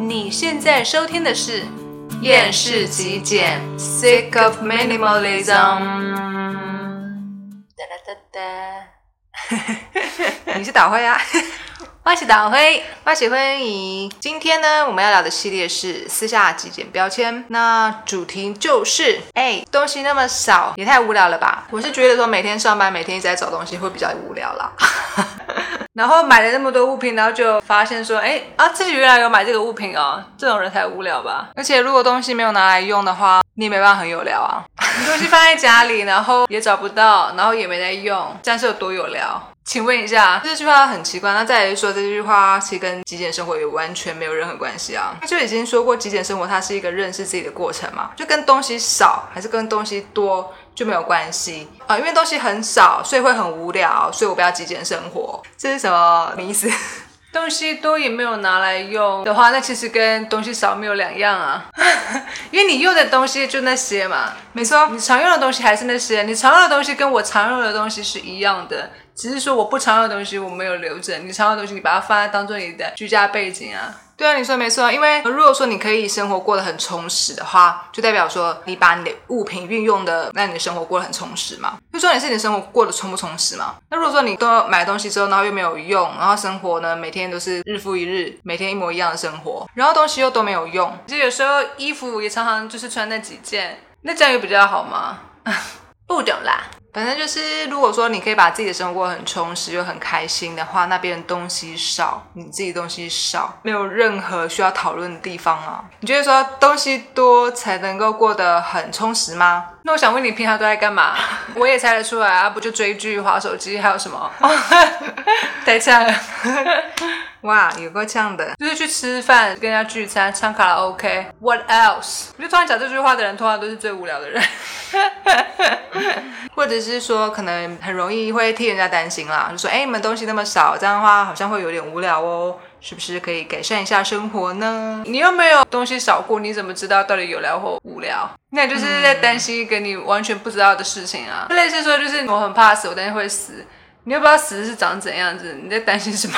你现在收听的是《厌世极简》，Sick of Minimalism。哒哒哒哒，你是导灰啊？我是导灰。我喜欢迎。今天呢，我们要聊的系列是私下极简标签。那主题就是，哎，东西那么少，也太无聊了吧？我是觉得说，每天上班，每天一直在找东西，会比较无聊啦。然后买了那么多物品，然后就发现说，哎啊，自己原来有买这个物品哦，这种人才无聊吧？而且如果东西没有拿来用的话，你也没办法很有聊啊。你东西放在家里，然后也找不到，然后也没在用，这样是有多有聊？请问一下，这句话很奇怪。那再来说，这句话其实跟极简生活也完全没有任何关系啊。他就已经说过，极简生活它是一个认识自己的过程嘛，就跟东西少还是跟东西多就没有关系啊、因为东西很少，所以会很无聊，所以我不要极简生活。这是什么意思？东西多也没有拿来用的话，那其实跟东西少没有两样啊。因为你用的东西就那些嘛，没错，你常用的东西还是那些，你常用的东西跟我常用的东西是一样的，只是说我不常用的东西我没有留着，你常用的东西你把它放在当做你的居家背景啊。对啊，你说没错。因为如果说你可以生活过得很充实的话，就代表说你把你的物品运用的，让你的生活过得很充实嘛。就说你是你的生活过得充不充实嘛？那如果说你都买东西之后，然后又没有用，然后生活呢每天都是日复一日，每天一模一样的生活，然后东西又都没有用，其实有时候衣服也常常就是穿那几件，那这样有比较好吗？不懂啦。反正就是，如果说你可以把自己的生活过得很充实又很开心的话，那别人东西少，你自己东西少，没有任何需要讨论的地方啊。你觉得说东西多才能够过得很充实吗？那我想问你平常都在干嘛？我也猜得出来啊，不就追剧、划手机，还有什么？等一下，哇，有够呛的。就是去吃饭、跟人家聚餐、唱卡拉 OK。What else？我觉得突然讲这句话的人，通常都是最无聊的人。或者是说，可能很容易会替人家担心啦，就说，哎，你们东西那么少，这样的话好像会有点无聊哦，是不是可以改善一下生活呢？你又没有东西少过，你怎么知道到底有聊或无聊？那就是在担心一个你完全不知道的事情啊。类似说，就是我很怕死，我担心会死，你又不知道死是长怎样子，你在担心什么？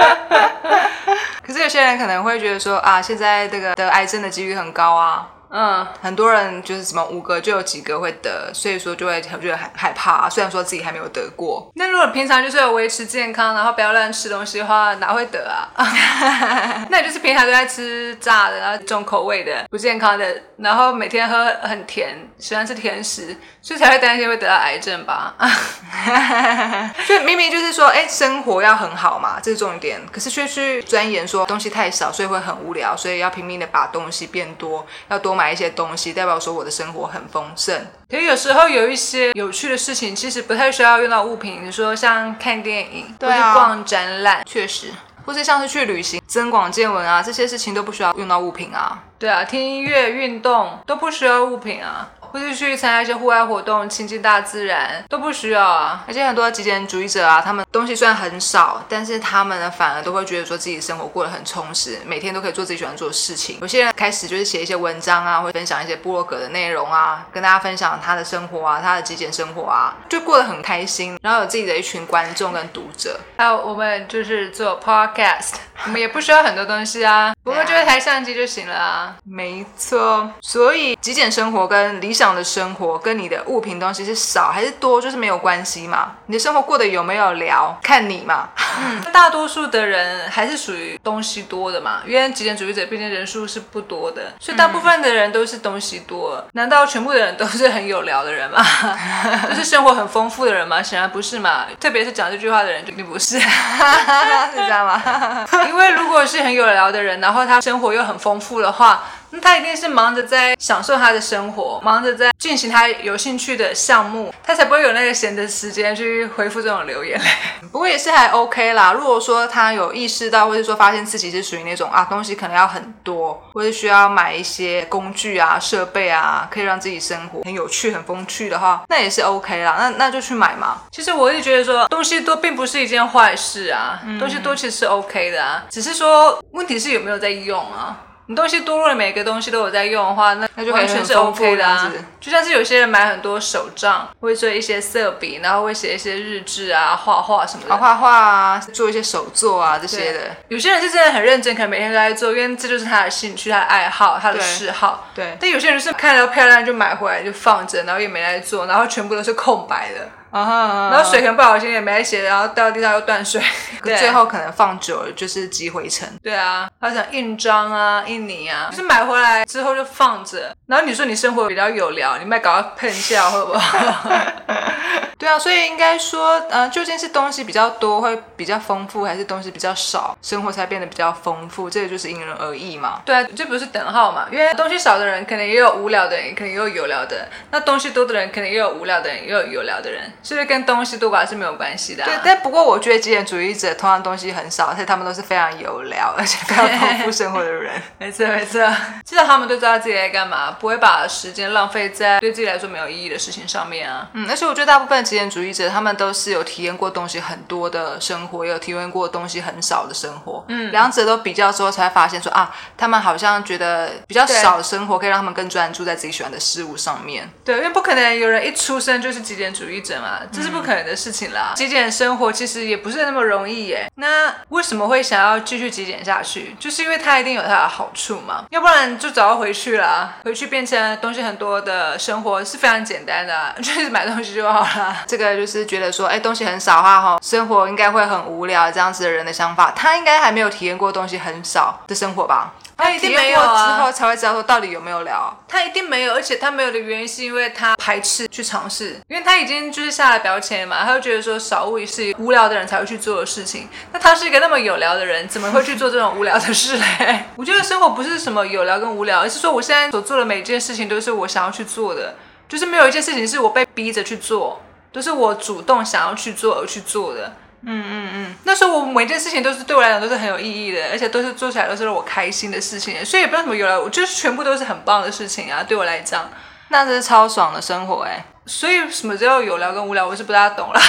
可是有些人可能会觉得说，啊，现在这个得癌症的几率很高啊。嗯，很多人就是什么五个就有几个会得，所以说就会觉得很害怕、啊虽然说自己还没有得过，那如果平常就是有维持健康，然后不要乱吃东西的话，哪会得啊？那你就是平常都在吃炸的，然后重口味的、不健康的，然后每天喝很甜，喜欢吃甜食，所以才会担心会得到癌症吧？所以明明就是说，哎，生活要很好嘛，这是重点，可是却去钻研说东西太少，所以会很无聊，所以要拼命的把东西变多，要多买一些东西，代表说我的生活很丰盛。可是有时候有一些有趣的事情，其实不太需要用到物品，你说像看电影，对啊或是逛展览，确实，或是像是去旅行、增广见闻啊，这些事情都不需要用到物品啊。对啊，听音乐、运动都不需要物品啊，或是去参加一些户外活动、亲近大自然都不需要啊。而且很多极简主义者啊，他们东西虽然很少，但是他们呢反而都会觉得说自己生活过得很充实，每天都可以做自己喜欢做的事情。有些人开始就是写一些文章啊，会分享一些部落格的内容啊，跟大家分享他的生活啊，他的极简生活啊，就过得很开心，然后有自己的一群观众跟读者。还有我们就是做 podcast，我们也不需要很多东西啊，不过就一台相机就行了啊。没错，所以极简生活跟理想的生活跟你的物品东西是少还是多，就是没有关系嘛。你的生活过得有没有聊，看你嘛。大多数的人还是属于东西多的嘛，因为极简主义者毕竟人数是不多的，所以大部分的人都是东西多。难道全部的人都是很有聊的人吗？就是生活很丰富的人吗？显然不是嘛。特别是讲这句话的人，就定不是。你知道吗？因为如果是很有聊的人，然后他生活又很丰富的话，那他一定是忙着在享受他的生活，忙着在进行他有兴趣的项目，他才不会有那个闲的时间去回复这种留言嘞。不过也是还 OK 啦。如果说他有意识到，或者说发现自己是属于那种啊东西可能要很多，或者需要买一些工具啊、设备啊，可以让自己生活很有趣、很风趣的话，那也是 OK 啦。那那就去买嘛。其实我也觉得说东西多并不是一件坏事啊，东西多其实是 OK 的啊，只是说问题是有没有在用啊。你东西多，如果每个东西都有在用的话，那那就完全是 OK 的啊。就像是有些人买很多手账，会做一些色笔，然后会写一些日志啊、画画什么的。画画啊，做一些手作啊这些的。有些人是真的很认真，可能每天都在做，因为这就是他的兴趣、他的爱好、他的嗜好。对，但有些人是看到漂亮就买回来就放着，然后也没来做，然后全部都是空白的，啊哈，然后水可能不小心也没来写，然后掉地上又断水。对 最后可能放久了就是积灰尘。对啊，他想印章啊、印泥啊，就是买回来之后就放着。然后你说你生活比较有聊，你卖搞到喷笑会不好？对啊，所以应该说，呃，究竟是东西比较多会比较丰富，还是东西比较少，生活才变得比较丰富？这个就是因人而异嘛。对啊，这不是等号嘛？因为东西少的人可能也有无聊的人，可能也有有聊的人；那东西多的人可能也有无聊的人，也有有聊的人，所以跟东西多寡是没有关系的、啊。对，但不过我觉得极简主义者通常东西很少，而且他们都是非常有聊，而且非常丰富 生活的人。没错没错，至少他们都知道自己在干嘛，不会把时间浪费在对自己来说没有意义的事情上面啊。嗯，而且我觉得大部分极简主义者，他们都是有体验过东西很多的生活，也有体验过东西很少的生活。嗯，两者都比较之后，才会发现说啊，他们好像觉得比较少的生活可以让他们更专注在自己喜欢的事物上面。对，因为不可能有人一出生就是极简主义者嘛，这是不可能的事情啦。极简生活其实也不是那么容易耶。那为什么会想要继续极简下去？就是因为它一定有它的好处嘛，要不然就早要回去啦。回去变成东西很多的生活是非常简单的、啊，就是买东西就好啦。这个就是觉得说，哎，东西很少的话，哈，生活应该会很无聊，这样子的人的想法，他应该还没有体验过东西很少的生活吧？他一定没有啊之后才会知道说到底有没有聊。他一定没有，而且他没有的原因是因为他排斥去尝试，因为他已经就是下了标签嘛，他就觉得说少物是无聊的人才会去做的事情。那他是一个那么有聊的人，怎么会去做这种无聊的事嘞？我觉得生活不是什么有聊跟无聊，而是说我现在所做的每一件事情都是我想要去做的，就是没有一件事情是我被逼着去做，都是我主动想要去做而去做的。嗯嗯嗯，那时候我每件事情都是对我来讲都是很有意义的，而且都是做起来都是让我开心的事情，所以也不知道怎么有了，我就是全部都是很棒的事情啊，对我来讲。那这是超爽的生活哎、所以什么叫有聊跟无聊，我是不大懂了。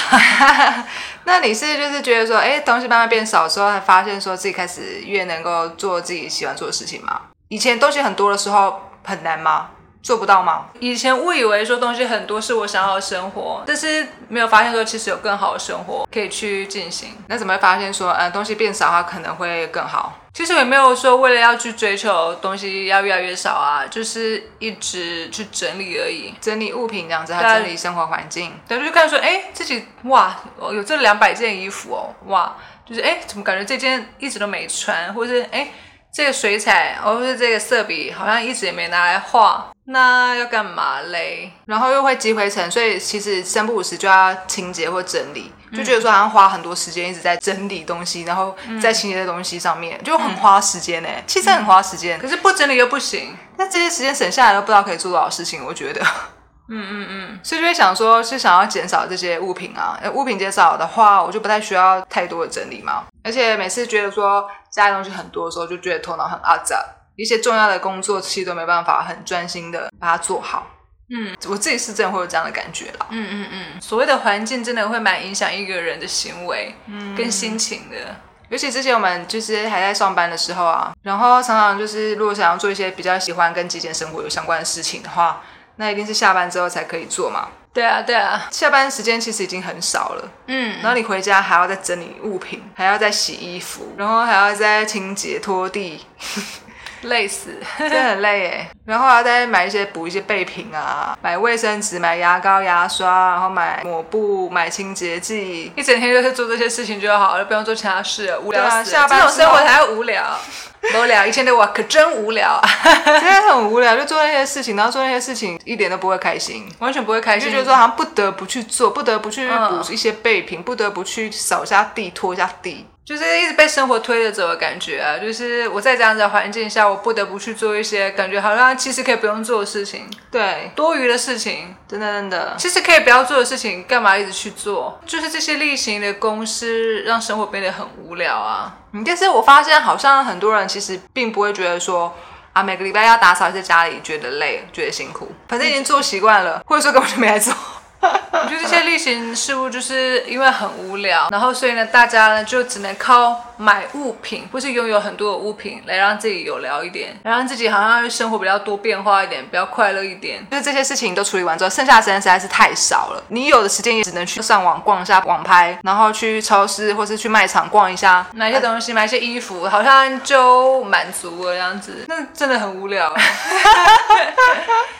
那你是就是觉得说，哎，东西慢慢变少之后，才发现说自己开始越能够做自己喜欢做的事情吗？以前东西很多的时候很难吗？做不到吗？以前误以为说东西很多是我想要的生活，但是没有发现说其实有更好的生活可以去进行。那怎么会发现说，呃，东西变少，的话可能会更好？其实也没有说为了要去追求东西要越来越少啊，就是一直去整理而已。整理物品这样子，还整理生活环境。对，就去看说，哎，自己哇，有这两百件衣服哦，哇，就是哎，怎么感觉这件一直都没穿，或者是哎，这个水彩，哦不是这个色笔好像一直也没拿来画，那要干嘛嘞？然后又会积灰尘，所以其实三不五时就要清洁或整理，就觉得说好像花很多时间一直在整理东西，然后在清洁的东西上面，就很花时间呢、其实很花时间。可是不整理又不行。那这些时间省下来都不知道可以做多少事情，我觉得。嗯嗯嗯，所以就会想说，是想要减少这些物品啊，呃物品减少的话，我就不太需要太多的整理嘛。而且每次觉得说家里东西很多的时候，就觉得头脑很阿杂，一些重要的工作其实都没办法很专心的把它做好。嗯我自己是真的会有这样的感觉啦。嗯嗯嗯，所谓的环境真的会蛮影响一个人的行为跟心情的。尤其之前我们就是还在上班的时候啊，然后常常就是如果想要做一些比较喜欢跟极简生活有相关的事情的话，那一定是下班之后才可以做嘛。对啊对啊，下班时间其实已经很少了，嗯，然后你回家还要再整理物品，还要再洗衣服，然后还要再清洁拖地，累死。真的很累耶。然后还要再买一些补一些备品啊，买卫生纸、买牙膏、牙刷，然后买抹布、买清洁剂。一整天就是做这些事情就好了，不用做其他事了，无聊对啊下班之后生活才会无聊，无聊。以前的我可真无聊，真的很无聊，就做那些事情，然后做那些事情一点都不会开心。完全不会开心。就觉得说好像不得不去做，不得不去嗯补一些备品，不得不去扫一下地、拖一下地。就是一直被生活推着走的感觉啊！就是我在这样子的环境下，我不得不去做一些感觉好像其实可以不用做的事情，对，多余的事情，真的真的，其实可以不要做的事情，干嘛一直去做？就是这些例行的公司，让生活变得很无聊啊！嗯，但是我发现好像很多人其实并不会觉得说啊，每个礼拜要打扫一下家里，觉得累，觉得辛苦，反正已经做习惯了，或者说根本就没来做。我觉得这些例行事务就是因为很无聊，然后所以呢，大家呢就只能靠买物品或是拥有很多的物品来让自己有聊一点，来让自己好像生活比较多变化一点，比较快乐一点。就是这些事情都处理完之后，剩下的时间实在是太少了。你有的时间也只能去上网逛一下网拍，然后去超市或是去卖场逛一下，买一些东西，买一些衣服，好像就满足了这样子。那真的很无聊。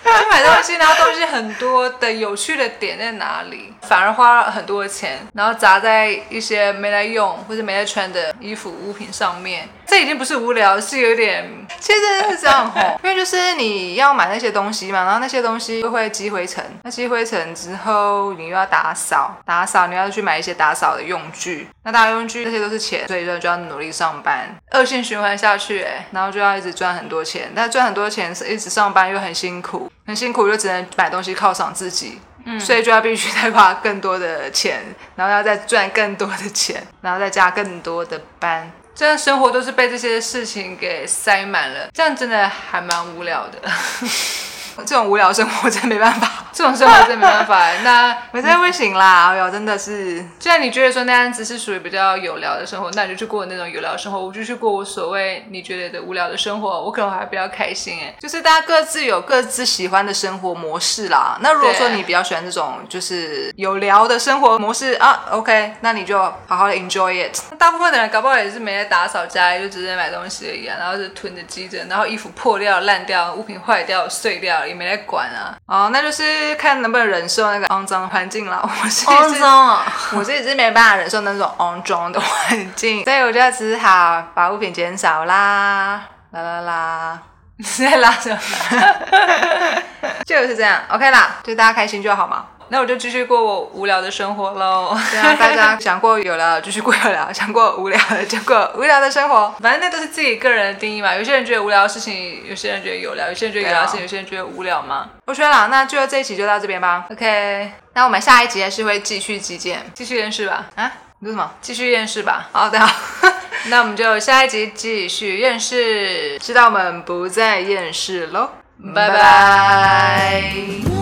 去买东西，然后东西很多的有趣的点在哪里？反而花了很多的钱，然后砸在一些没来用或者没来穿的衣衣服物品上面。这已经不是无聊，是有点，其实是这样吼，因为就是你要买那些东西嘛，然后那些东西又会积灰尘，那积灰尘之后你又要打扫，打扫你要去买一些打扫的用具，那打扫用具那些都是钱，所以说就要努力上班，恶性循环下去，哎，然后就要一直赚很多钱，但赚很多钱是一直上班又很辛苦，很辛苦就只能买东西犒赏自己，所以就要必须再花更多的钱，然后要再赚更多的钱，然后再加更多的班。这样生活都是被这些事情给塞满了，这样真的还蛮无聊的。这种无聊生活真没办法，这种生活真没办法。那 我真的不行啦！哎呦，真的是，既然你觉得说那样子是属于比较有聊的生活，那你就去过那种有聊的生活。我就去过我所谓你觉得的无聊的生活，我可能还比较开心哎。就是大家各自有各自喜欢的生活模式啦。那如果说你比较喜欢这种就是有聊的生活模式啊，OK，那你就好好的 enjoy it。大部分的人搞不好也是没在打扫家里，就直接买东西而已啊，然后就囤着积着，然后衣服破掉、烂掉，物品坏掉、碎掉。也没来管啊，哦，那就是看能不能忍受那个 肮脏环境了。我是肮脏啊，我自己是没办法忍受那种肮脏的环境，所以我就只好把物品减少啦，啦啦啦，你在拉什么？就是这样，OK 啦，就大家开心就好嘛。那我就继续过我无聊的生活喽。对啊，大家想过有聊继续过有聊，想过无聊的就过无聊的生活。反正那都是自己个人的定义嘛。有些人觉得无聊的事情，有些人觉得有聊，有些人觉得有聊的事情，有些人觉得无聊嘛。OK 了，那就这一期就到这边吧。OK，那我们下一集还是会继续击剑，继续验视吧。啊？你说什么？继续验视吧。好的，那我们就下一集继续验视，直到我们不再验视喽。拜拜。